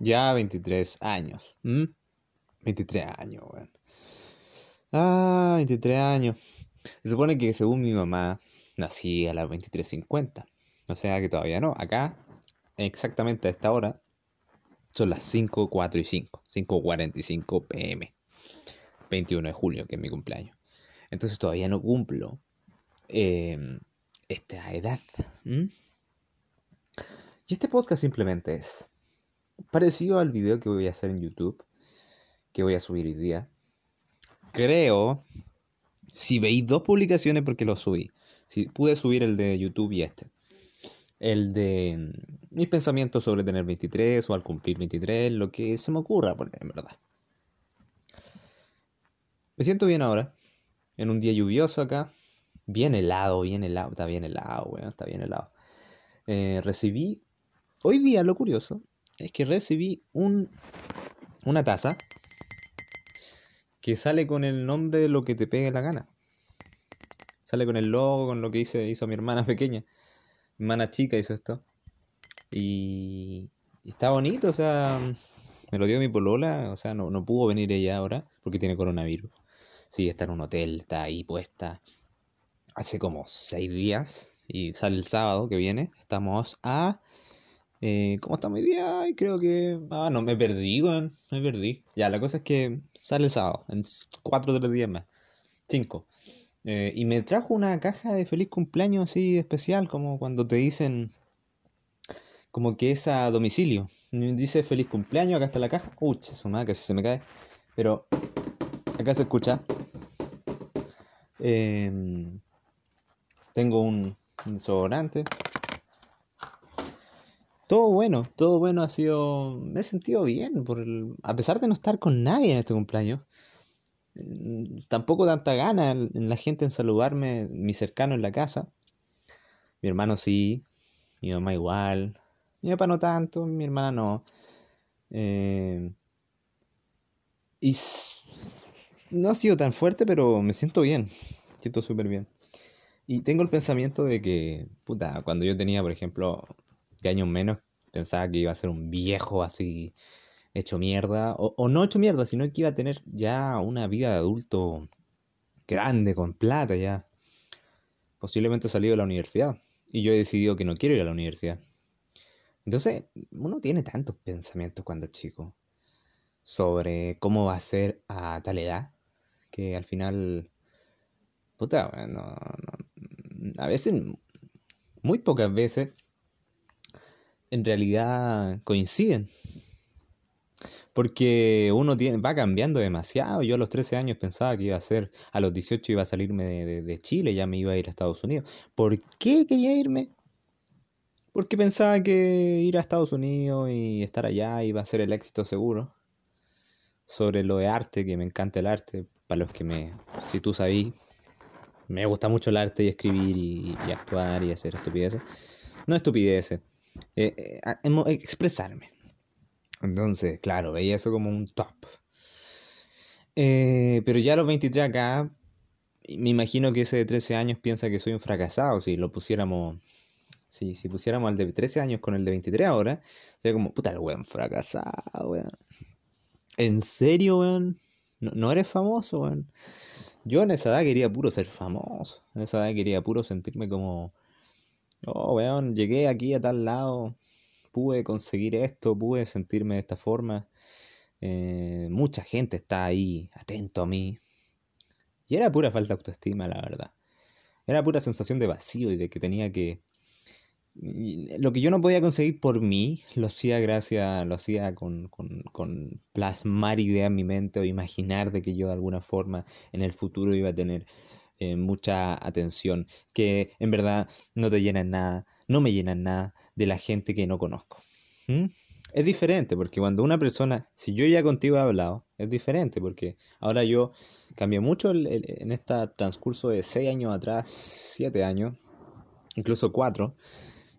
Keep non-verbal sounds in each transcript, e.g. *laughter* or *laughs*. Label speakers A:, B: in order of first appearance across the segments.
A: Ya 23 años. ¿m? 23 años, weón. Ah, 23 años. Se supone que según mi mamá, nací a las 23.50. O sea que todavía no. Acá, exactamente a esta hora, son las 5, 4 y 5. 5.45 pm. 21 de julio, que es mi cumpleaños. Entonces todavía no cumplo eh, esta edad. ¿m? Y este podcast simplemente es parecido al video que voy a hacer en YouTube, que voy a subir hoy día. Creo, si veis dos publicaciones porque lo subí, si pude subir el de YouTube y este. El de mm, mis pensamientos sobre tener 23 o al cumplir 23, lo que se me ocurra, porque en verdad. Me siento bien ahora, en un día lluvioso acá, bien helado, bien helado, está bien helado, weón, está bien helado. Eh, recibí, hoy día lo curioso, es que recibí un, una taza que sale con el nombre de lo que te pegue la gana. Sale con el logo, con lo que hice, hizo mi hermana *laughs* pequeña. Mi hermana chica hizo esto. Y, y está bonito, o sea, me lo dio mi polola, o sea, no, no pudo venir ella ahora porque tiene coronavirus. Sí, está en un hotel, está ahí puesta. Hace como seis días y sale el sábado que viene. Estamos a eh, ¿Cómo estamos hoy día? Creo que... Ah, no, me perdí, weón. Me perdí. Ya, la cosa es que sale el sábado, en cuatro o tres días más. Cinco. Eh, y me trajo una caja de feliz cumpleaños así especial, como cuando te dicen... Como que es a domicilio. Dice feliz cumpleaños, acá está la caja. Uy, su madre, casi se me cae. Pero acá se escucha. Em, tengo un un. Todo bueno, todo bueno ha sido. Me he sentido bien, por el- a pesar de no estar con nadie en este cumpleaños. mm, Tampoco tanta gana en la gente en saludarme, mi cercano en la casa. Mi hermano sí, mi mamá igual. Mi papá no tanto, mi hermana no. Eh, y no ha sido tan fuerte, pero me siento bien. Siento súper bien. Y tengo el pensamiento de que, puta, cuando yo tenía, por ejemplo, de años menos, pensaba que iba a ser un viejo así hecho mierda, o, no hecho mierda, sino que iba a tener ya una vida de adulto grande, con plata ya, posiblemente salido de la universidad. Y yo he decidido que no quiero ir a la universidad. Entonces, uno tiene tantos pensamientos cuando es chico sobre cómo va a ser a tal edad, que al final, puta, a veces, muy pocas veces, en realidad coinciden. Porque uno tiene, va cambiando demasiado. Yo a los 13 años pensaba que iba a ser, a los 18 iba a salirme de, de- de Chile, ya me iba a ir a Estados Unidos. ¿Por qué quería irme? Porque pensaba que ir a Estados Unidos y estar allá iba a ser el éxito seguro. Sobre lo de arte, que me encanta el arte, para los que me, si tú sabís, me gusta mucho el arte y escribir y, y actuar y hacer estupideces. No estupideces, eh, eh, expresarme. Entonces, claro, veía eso como un top. Eh, pero ya a los 23 acá, me imagino que ese de 13 años piensa que soy un fracasado. Si lo pusiéramos, si, si pusiéramos al de 13 años con el de 23 ahora, sería como, puta, el weón fracasado. ¿En serio, weón? ¿No, no eres famoso, weón? Yo en esa edad quería puro ser famoso. En esa edad quería puro sentirme como, oh, weón, llegué aquí a tal lado, pude conseguir esto, pude sentirme de esta forma. Eh, mucha gente está ahí atento a mí. Y era pura falta de autoestima, la verdad. Era pura sensación de vacío y de que tenía que... Lo que yo no podía conseguir por mí, lo hacía gracias, lo hacía con, con, con plasmar ideas en mi mente o imaginar de que yo de alguna forma en el futuro iba a tener eh, mucha atención, que en verdad no te llenan nada, no me llenan nada de la gente que no conozco. Es diferente porque cuando una persona, si yo ya contigo he hablado, es diferente porque ahora yo cambié mucho el- en este transcurso de 6 años atrás, 7 años, incluso 4.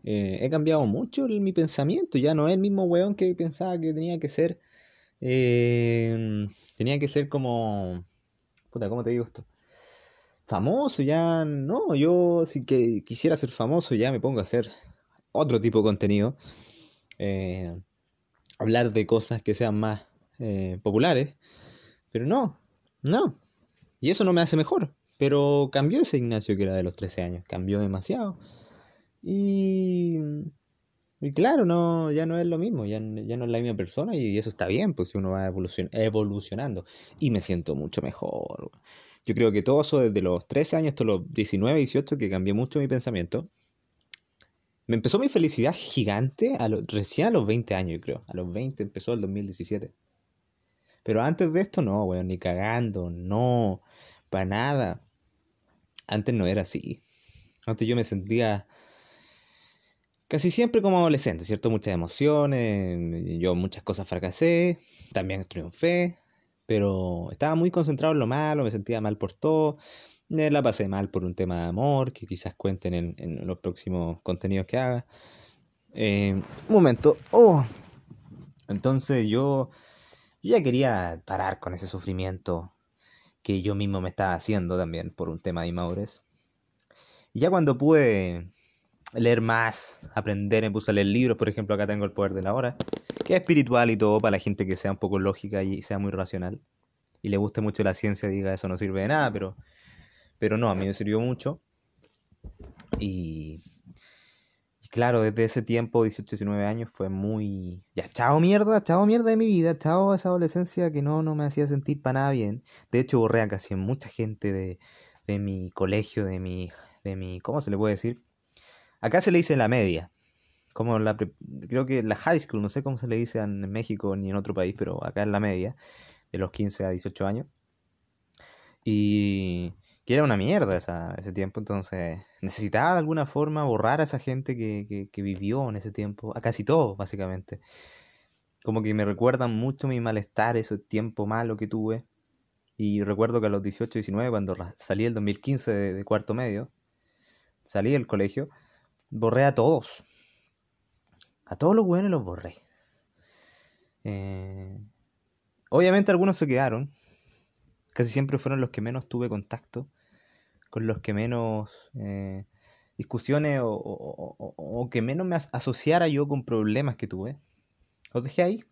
A: he cambiado mucho mi pensamiento, ya no es el mismo weón que pensaba que tenía que ser, eh, tenía que ser como, puta, ¿cómo te digo esto? Famoso, ya no, yo si que quisiera ser famoso ya me pongo a hacer otro tipo de contenido. Eh, hablar de cosas que sean más eh, populares. Pero no, no. Y eso no me hace mejor. Pero cambió ese Ignacio que era de los 13 años. Cambió demasiado. Y, y claro, no, ya no es lo mismo. Ya, ya no es la misma persona. Y eso está bien, pues si uno va evolucionando. Y me siento mucho mejor. Yo creo que todo eso desde los 13 años hasta los 19, 18, que cambió mucho mi pensamiento. Me empezó mi felicidad gigante a recién a los 20 años, yo creo. A los 20 empezó el 2017. Pero antes de esto no, weón, ni cagando, no, para nada. Antes no era así. Antes yo me sentía casi siempre como adolescente, ¿cierto? Muchas emociones, yo muchas cosas fracasé, también triunfé, pero estaba muy concentrado en lo malo, me sentía mal por todo, la pasé mal por un tema de amor, que quizás cuenten en, los próximos contenidos que haga. Eh, un momento, oh, entonces yo yo ya quería parar con ese sufrimiento que yo mismo me estaba haciendo también por un tema de inmadurez. Y ya cuando pude leer más, aprender, me puse a leer libros, por ejemplo, acá tengo El Poder de la Hora, que es espiritual y todo para la gente que sea un poco lógica y sea muy racional. Y le guste mucho la ciencia, diga eso no sirve de nada, pero, pero no, a mí me sirvió mucho. Y claro, desde ese tiempo, 18, 19 años, fue muy... Ya, chao mierda, chao mierda de mi vida, chao esa adolescencia que no, no me hacía sentir para nada bien. De hecho, borré a casi mucha gente de, de mi colegio, de mi, de mi... ¿Cómo se le puede decir? Acá se le dice la media. Como la, creo que la high school, no sé cómo se le dice en México ni en otro país, pero acá es la media, de los 15 a 18 años. Y que era una mierda esa, ese tiempo, entonces necesitaba de alguna forma borrar a esa gente que, que, vivió en ese tiempo, a casi todos básicamente. Como que me recuerdan mucho mi malestar, ese tiempo malo que tuve. Y recuerdo que a los 18, 19, cuando salí el 2015 de, cuarto medio, salí del colegio, borré a todos. A todos los buenos los borré. Eh, obviamente algunos se quedaron, casi siempre fueron los que menos tuve contacto, con los que menos eh, discusiones o, que menos me asociara yo con problemas que tuve. Los dejé ahí.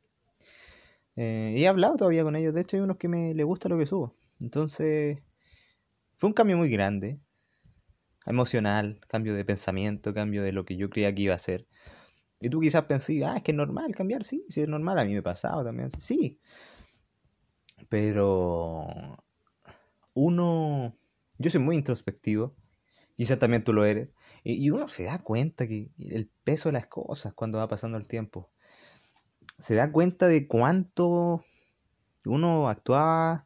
A: Eh, he hablado todavía con ellos, de hecho hay unos que me le gusta lo que subo. Entonces, fue un cambio muy grande, emocional, cambio de pensamiento, cambio de lo que yo creía que iba a ser. Y tú quizás pensé, ah, es que es normal cambiar, sí, sí es normal, a mí me ha pasado también, sí. Pero uno, yo soy muy introspectivo, quizás también tú lo eres, y uno se da cuenta que el peso de las cosas cuando va pasando el tiempo, se da cuenta de cuánto uno actuaba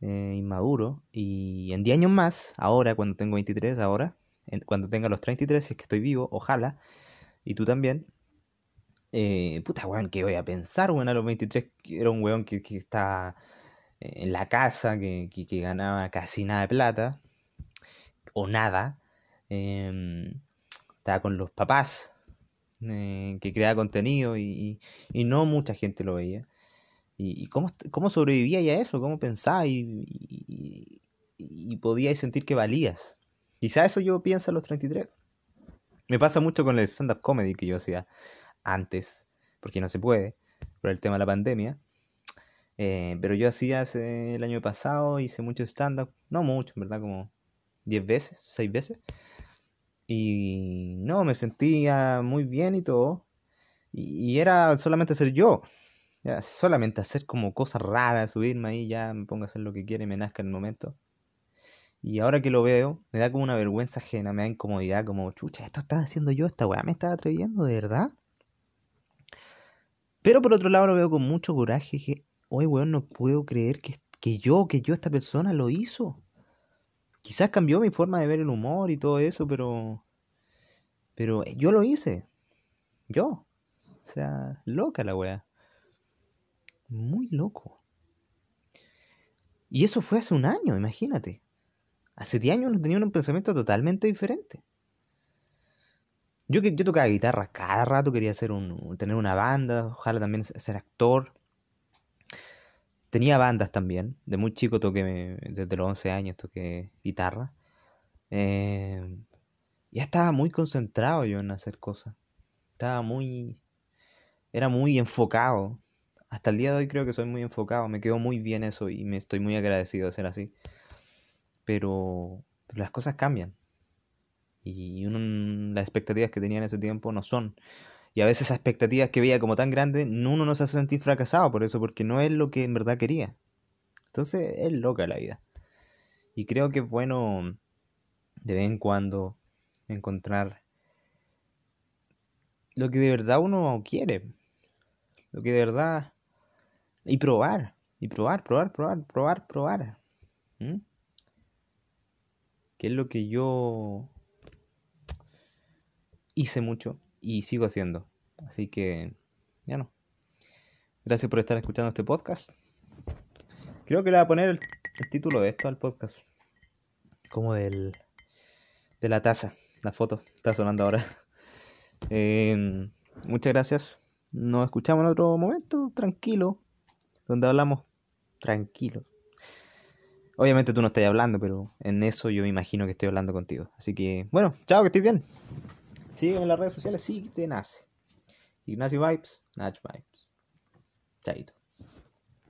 A: eh, inmaduro y en 10 años más, ahora cuando tengo 23, ahora, cuando tenga los 33, si es que estoy vivo, ojalá, y tú también, eh, puta weón, ¿qué voy a pensar, weón? A los 23 era un weón que, que está en la casa, que, que, ganaba casi nada de plata, o nada. Em, estaba con los papás, eh, que creaba contenido y, y, no mucha gente lo veía. ¿Y, cómo, cómo sobrevivía a eso? ¿Cómo pensaba? Y, y, y podías sentir que valías. Quizá eso yo pienso a los 33. Me pasa mucho con el stand-up comedy que yo hacía antes, porque no se puede, por el tema de la pandemia. Eh, pero yo hacía hace el año pasado, hice mucho stand-up, no mucho, verdad, como 10 veces, 6 veces. Y no, me sentía muy bien y todo. Y, era solamente ser yo. solamente hacer como cosas raras, subirme ahí, ya me pongo a hacer lo que quiera y me nazca en el momento. Y ahora que lo veo, me da como una vergüenza ajena, me da incomodidad, como, chucha, esto estaba haciendo yo, esta weá me estaba atreviendo, de verdad. Pero por otro lado lo veo con mucho coraje, que, oye, weón, no puedo creer que, que yo, que yo, esta persona lo hizo. Quizás cambió mi forma de ver el humor y todo eso, pero. Pero yo lo hice. Yo. O sea, loca la weá. Muy loco. Y eso fue hace un año, imagínate. Hace 10 años no tenía un pensamiento totalmente diferente. Yo, yo tocaba guitarra cada rato, quería hacer un, tener una banda, ojalá también ser actor. Tenía bandas también. De muy chico toqué, desde los 11 años toqué guitarra. Eh, ya estaba muy concentrado yo en hacer cosas. Estaba muy, era muy enfocado. Hasta el día de hoy creo que soy muy enfocado, me quedó muy bien eso y me estoy muy agradecido de ser así. Pero, las cosas cambian. Y uno, las expectativas que tenía en ese tiempo no son. Y a veces esas expectativas que veía como tan grandes, uno no se hace sentir fracasado por eso, porque no es lo que en verdad quería. Entonces es loca la vida. Y creo que es bueno de vez en cuando encontrar lo que de verdad uno quiere. Lo que de verdad... Y probar. Y probar, probar, probar, probar, probar. ¿Mm? Que es lo que yo hice mucho y sigo haciendo. Así que, ya no. Gracias por estar escuchando este podcast. Creo que le voy a poner el, título de esto al podcast. Como del... De la taza. La foto. Está sonando ahora. *laughs* Em, muchas gracias. Nos escuchamos en otro momento, tranquilo. Donde hablamos tranquilo. Obviamente tú no estás hablando, pero en eso yo me imagino que estoy hablando contigo. Así que, bueno, chao, que estoy bien. Sígueme en las redes sociales, sí te nace. Ignacio Vibes, Nach Vibes. Chaito.